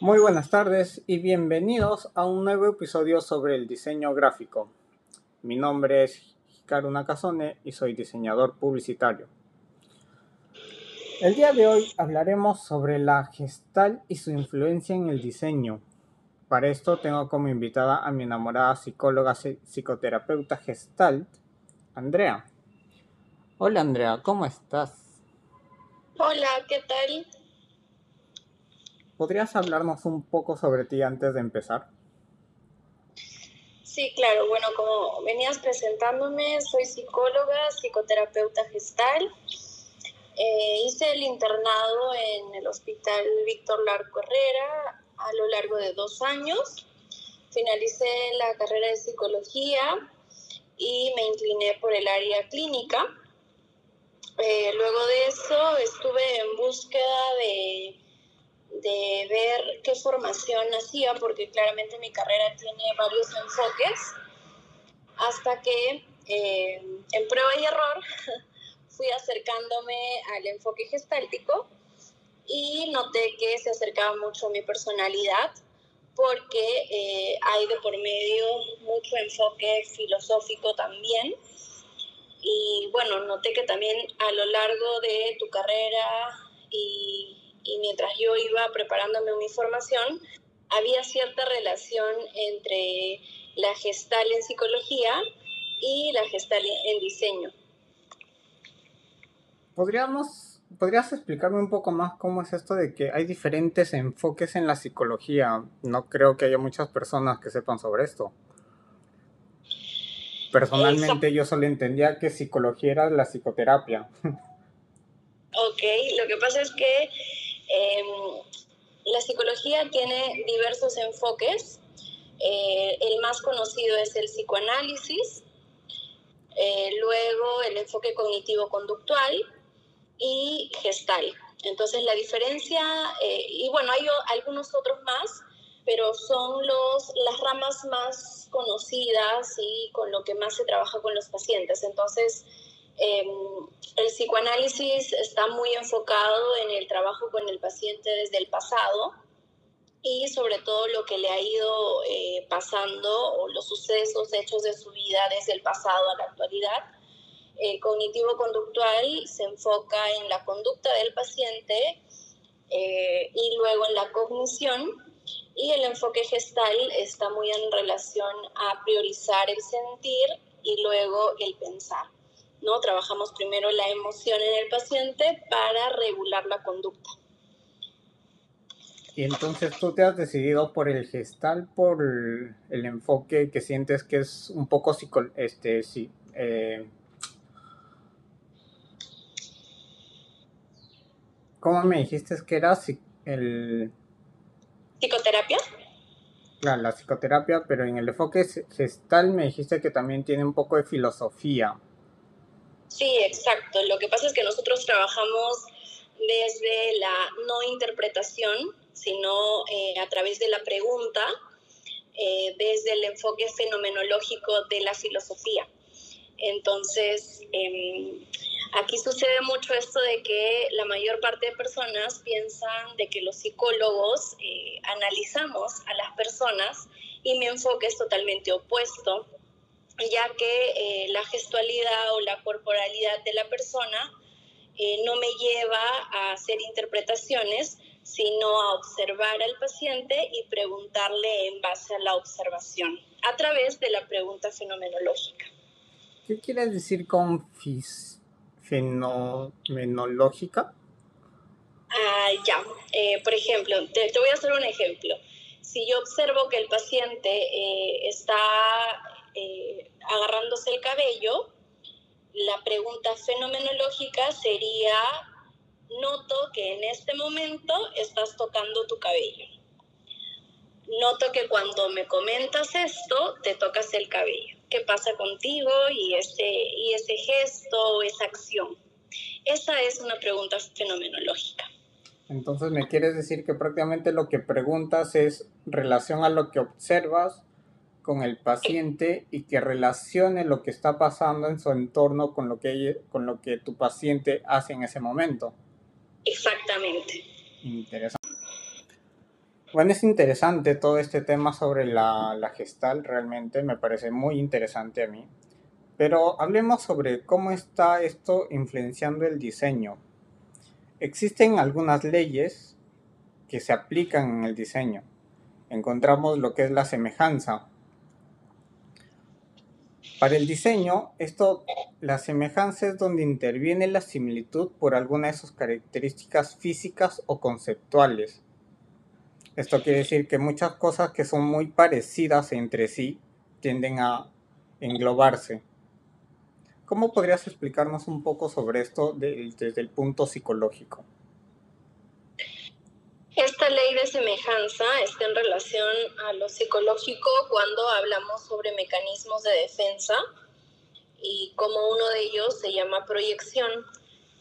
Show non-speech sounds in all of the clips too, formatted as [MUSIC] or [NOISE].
Muy buenas tardes y bienvenidos a un nuevo episodio sobre el diseño gráfico. Mi nombre es Hikaru Nakazone y soy diseñador publicitario. El día de hoy hablaremos sobre la gestal y su influencia en el diseño. Para esto tengo como invitada a mi enamorada psicóloga psicoterapeuta gestalt, Andrea. Hola Andrea, ¿cómo estás? Hola, ¿qué tal? ¿Podrías hablarnos un poco sobre ti antes de empezar? Sí, claro. Bueno, como venías presentándome, soy psicóloga, psicoterapeuta gestal. Eh, hice el internado en el Hospital Víctor Larco Herrera a lo largo de dos años. Finalicé la carrera de psicología y me incliné por el área clínica. Eh, luego de eso estuve en búsqueda de de ver qué formación hacía, porque claramente mi carrera tiene varios enfoques, hasta que eh, en prueba y error [LAUGHS] fui acercándome al enfoque gestáltico y noté que se acercaba mucho a mi personalidad porque eh, hay de por medio mucho enfoque filosófico también. Y bueno, noté que también a lo largo de tu carrera y y mientras yo iba preparándome mi formación, había cierta relación entre la gestal en psicología y la gestal en diseño. ¿Podríamos, ¿Podrías explicarme un poco más cómo es esto de que hay diferentes enfoques en la psicología? No creo que haya muchas personas que sepan sobre esto. Personalmente yo solo entendía que psicología era la psicoterapia. [LAUGHS] Ok, lo que pasa es que Em, la psicología tiene diversos enfoques. Eh, el más conocido es el psicoanálisis, eh, luego el enfoque cognitivo-conductual y gestal. Entonces la diferencia, eh, y bueno, hay algunos otros más, pero son los, las ramas más conocidas y con lo que más se trabaja con los pacientes. Entonces, Em, el psicoanálisis está muy enfocado en el trabajo con el paciente desde el pasado y sobre todo lo que le ha ido eh, pasando o los sucesos hechos de su vida desde el pasado a la actualidad. El cognitivo-conductual se enfoca en la conducta del paciente eh, y luego en la cognición y el enfoque gestal está muy en relación a priorizar el sentir y luego el pensar. ¿No? Trabajamos primero la emoción en el paciente para regular la conducta. Y entonces tú te has decidido por el gestal, por el enfoque que sientes que es un poco psico, este, sí, eh, ¿Cómo me dijiste que era el... ¿Psicoterapia? Claro, la psicoterapia, pero en el enfoque gestal me dijiste que también tiene un poco de filosofía. Sí, exacto. Lo que pasa es que nosotros trabajamos desde la no interpretación, sino eh, a través de la pregunta, eh, desde el enfoque fenomenológico de la filosofía. Entonces, em, aquí sucede mucho esto de que la mayor parte de personas piensan de que los psicólogos eh, analizamos a las personas y mi enfoque es totalmente opuesto ya que eh, la gestualidad o la corporalidad de la persona eh, no me lleva a hacer interpretaciones, sino a observar al paciente y preguntarle en base a la observación, a través de la pregunta fenomenológica. ¿Qué quieres decir con fenomenológica? Ah, ya, eh, por ejemplo, te, voy a hacer un ejemplo. Si yo observo que el paciente está el cabello, la pregunta fenomenológica sería, noto que en este momento estás tocando tu cabello. Noto que cuando me comentas esto, te tocas el cabello. ¿Qué pasa contigo y ese, y ese gesto, esa acción? Esa es una pregunta fenomenológica. Entonces, ¿me quieres decir que prácticamente lo que preguntas es relación a lo que observas con el paciente y que relacione lo que está pasando en su entorno con lo que, con lo que tu paciente hace en ese momento. Exactamente. Interesante. Bueno, es interesante todo este tema sobre la, la gestal, realmente me parece muy interesante a mí. Pero hablemos sobre cómo está esto influenciando el diseño. Existen algunas leyes que se aplican en el diseño. Encontramos lo que es la semejanza. Para el diseño, esto, la semejanza es donde interviene la similitud por alguna de sus características físicas o conceptuales. Esto quiere decir que muchas cosas que son muy parecidas entre sí tienden a englobarse. ¿Cómo podrías explicarnos un poco sobre esto desde el punto psicológico? Esta ley de semejanza está en relación a lo psicológico cuando hablamos sobre mecanismos de defensa y como uno de ellos se llama proyección.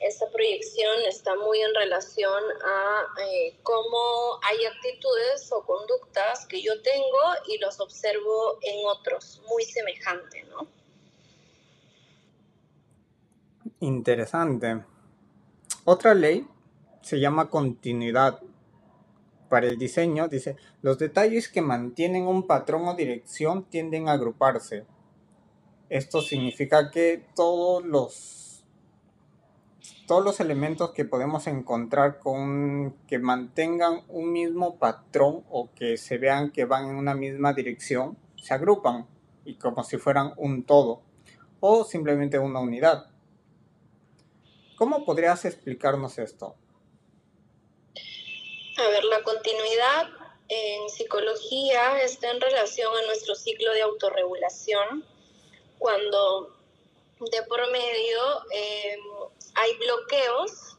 Esta proyección está muy en relación a eh, cómo hay actitudes o conductas que yo tengo y los observo en otros, muy semejante, ¿no? Interesante. Otra ley se llama continuidad. Para el diseño dice, los detalles que mantienen un patrón o dirección tienden a agruparse. Esto significa que todos los todos los elementos que podemos encontrar con que mantengan un mismo patrón o que se vean que van en una misma dirección se agrupan y como si fueran un todo o simplemente una unidad. ¿Cómo podrías explicarnos esto? A ver, la continuidad en psicología está en relación a nuestro ciclo de autorregulación, cuando de por medio em, hay bloqueos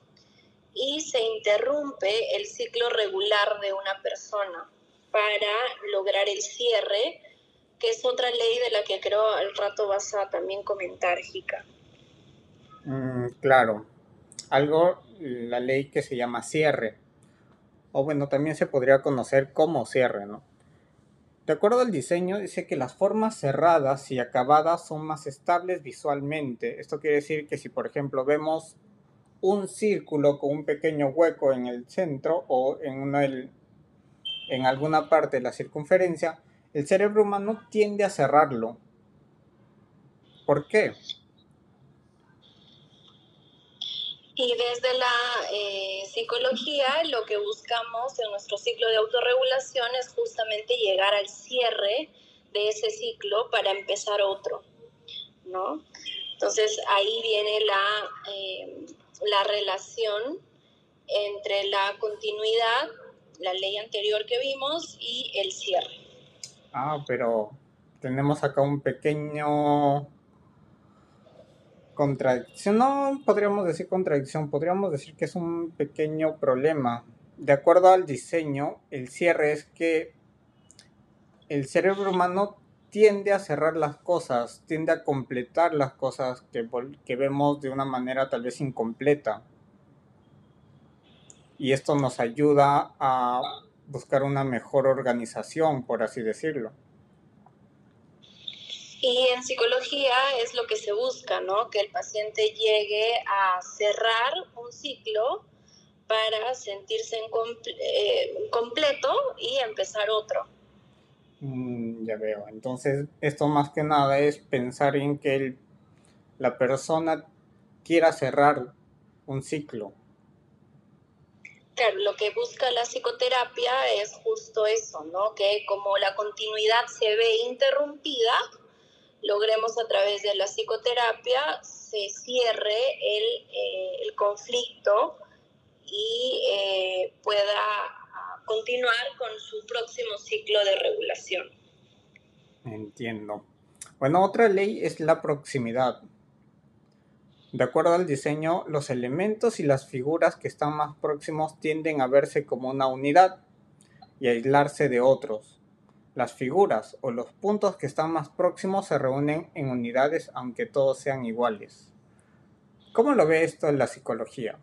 y se interrumpe el ciclo regular de una persona para lograr el cierre, que es otra ley de la que creo al rato vas a también comentar, Jica. Mm, claro. Algo, la ley que se llama cierre. O bueno, también se podría conocer como cierre, ¿no? De acuerdo al diseño, dice que las formas cerradas y acabadas son más estables visualmente. Esto quiere decir que si, por ejemplo, vemos un círculo con un pequeño hueco en el centro o en, en alguna parte de la circunferencia, el cerebro humano tiende a cerrarlo. ¿Por qué? Y desde la eh, psicología lo que buscamos en nuestro ciclo de autorregulación es justamente llegar al cierre de ese ciclo para empezar otro, ¿no? Entonces ahí viene la, eh, la relación entre la continuidad, la ley anterior que vimos, y el cierre. Ah, pero tenemos acá un pequeño contradicción, no podríamos decir contradicción, podríamos decir que es un pequeño problema. De acuerdo al diseño, el cierre es que el cerebro humano tiende a cerrar las cosas, tiende a completar las cosas que, que vemos de una manera tal vez incompleta. Y esto nos ayuda a buscar una mejor organización, por así decirlo. Y en psicología es lo que se busca, ¿no? Que el paciente llegue a cerrar un ciclo para sentirse en eh, completo y empezar otro. Mm, ya veo. Entonces, esto más que nada es pensar en que la persona quiera cerrar un ciclo. Claro, lo que busca la psicoterapia es justo eso, ¿no? Que como la continuidad se ve interrumpida, logremos a través de la psicoterapia se cierre el, eh, conflicto y eh, pueda ah, continuar con su próximo ciclo de regulación. Entiendo. Bueno, otra ley es la proximidad. De acuerdo al diseño, los elementos y las figuras que están más próximos tienden a verse como una unidad y aislarse de otros. Las figuras o los puntos que están más próximos se reúnen en unidades aunque todos sean iguales. ¿Cómo lo ve esto en la psicología?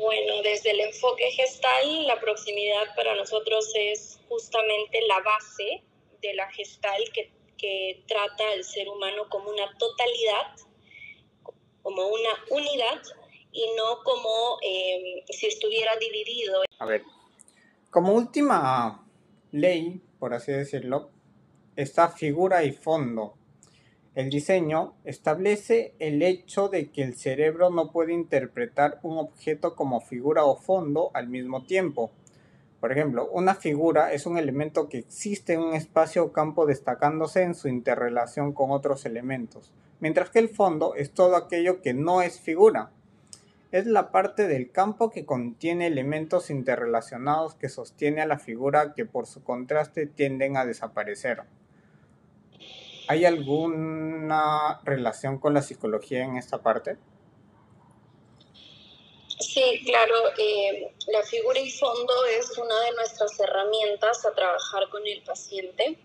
Bueno, desde el enfoque gestal, la proximidad para nosotros es justamente la base de la gestal que, trata al ser humano como una totalidad, como una unidad y no como eh, si estuviera dividido. A ver, Como última ley, por así decirlo, está figura y fondo. El diseño establece el hecho de que el cerebro no puede interpretar un objeto como figura o fondo al mismo tiempo. Por ejemplo, una figura es un elemento que existe en un espacio o campo destacándose en su interrelación con otros elementos, mientras que el fondo es todo aquello que no es figura. Es la parte del campo que contiene elementos interrelacionados que sostiene a la figura que por su contraste tienden a desaparecer. ¿Hay alguna relación con la psicología en esta parte? Sí, claro. Eh, la figura y fondo es una de nuestras herramientas a trabajar con el paciente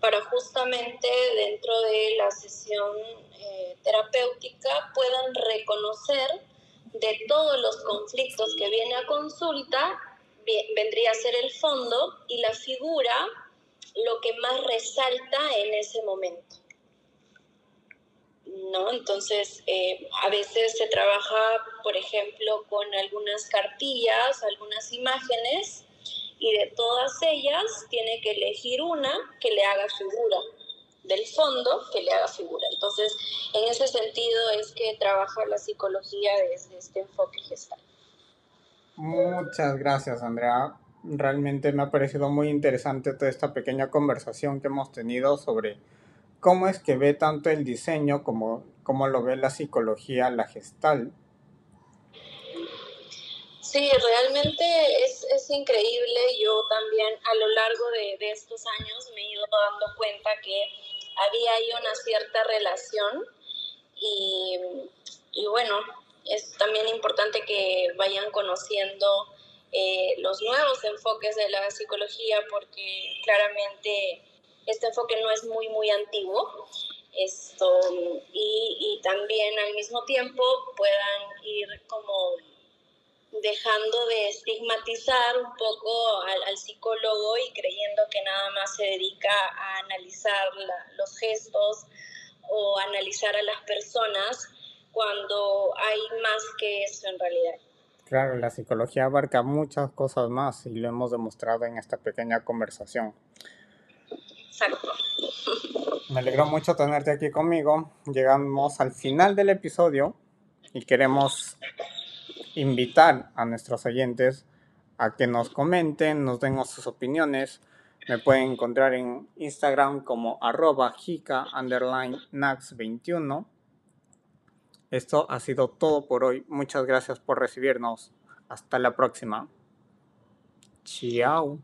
para justamente dentro de la sesión eh, terapéutica puedan reconocer de todos los conflictos que viene a consulta, vendría a ser el fondo y la figura lo que más resalta en ese momento. ¿No? Entonces, eh, a veces se trabaja, por ejemplo, con algunas cartillas, algunas imágenes, y de todas ellas tiene que elegir una que le haga figura, del fondo que le haga figura. Entonces, en ese sentido es que trabaja la psicología desde este enfoque gestal. Muchas gracias, Andrea realmente me ha parecido muy interesante toda esta pequeña conversación que hemos tenido sobre cómo es que ve tanto el diseño como cómo lo ve la psicología, la gestal. Sí, realmente es, increíble. Yo también a lo largo de, de, estos años me he ido dando cuenta que había ahí una cierta relación y, y bueno, es también importante que vayan conociendo eh, los nuevos enfoques de la psicología, porque claramente este enfoque no es muy, muy antiguo. Esto, y, y también al mismo tiempo puedan dejando de estigmatizar un poco al, psicólogo y creyendo que nada más se dedica a analizar los gestos o analizar a las personas cuando hay más que eso en realidad. Claro, la psicología abarca muchas cosas más y lo hemos demostrado en esta pequeña conversación. Exacto. Me alegro mucho tenerte aquí conmigo. Llegamos al final del episodio y queremos invitar a nuestros oyentes a que nos comenten, nos den sus opiniones. Me pueden encontrar en Instagram como arroba jica underline nax21 esto ha sido todo por hoy. Muchas gracias por recibirnos. Hasta la próxima. Chao.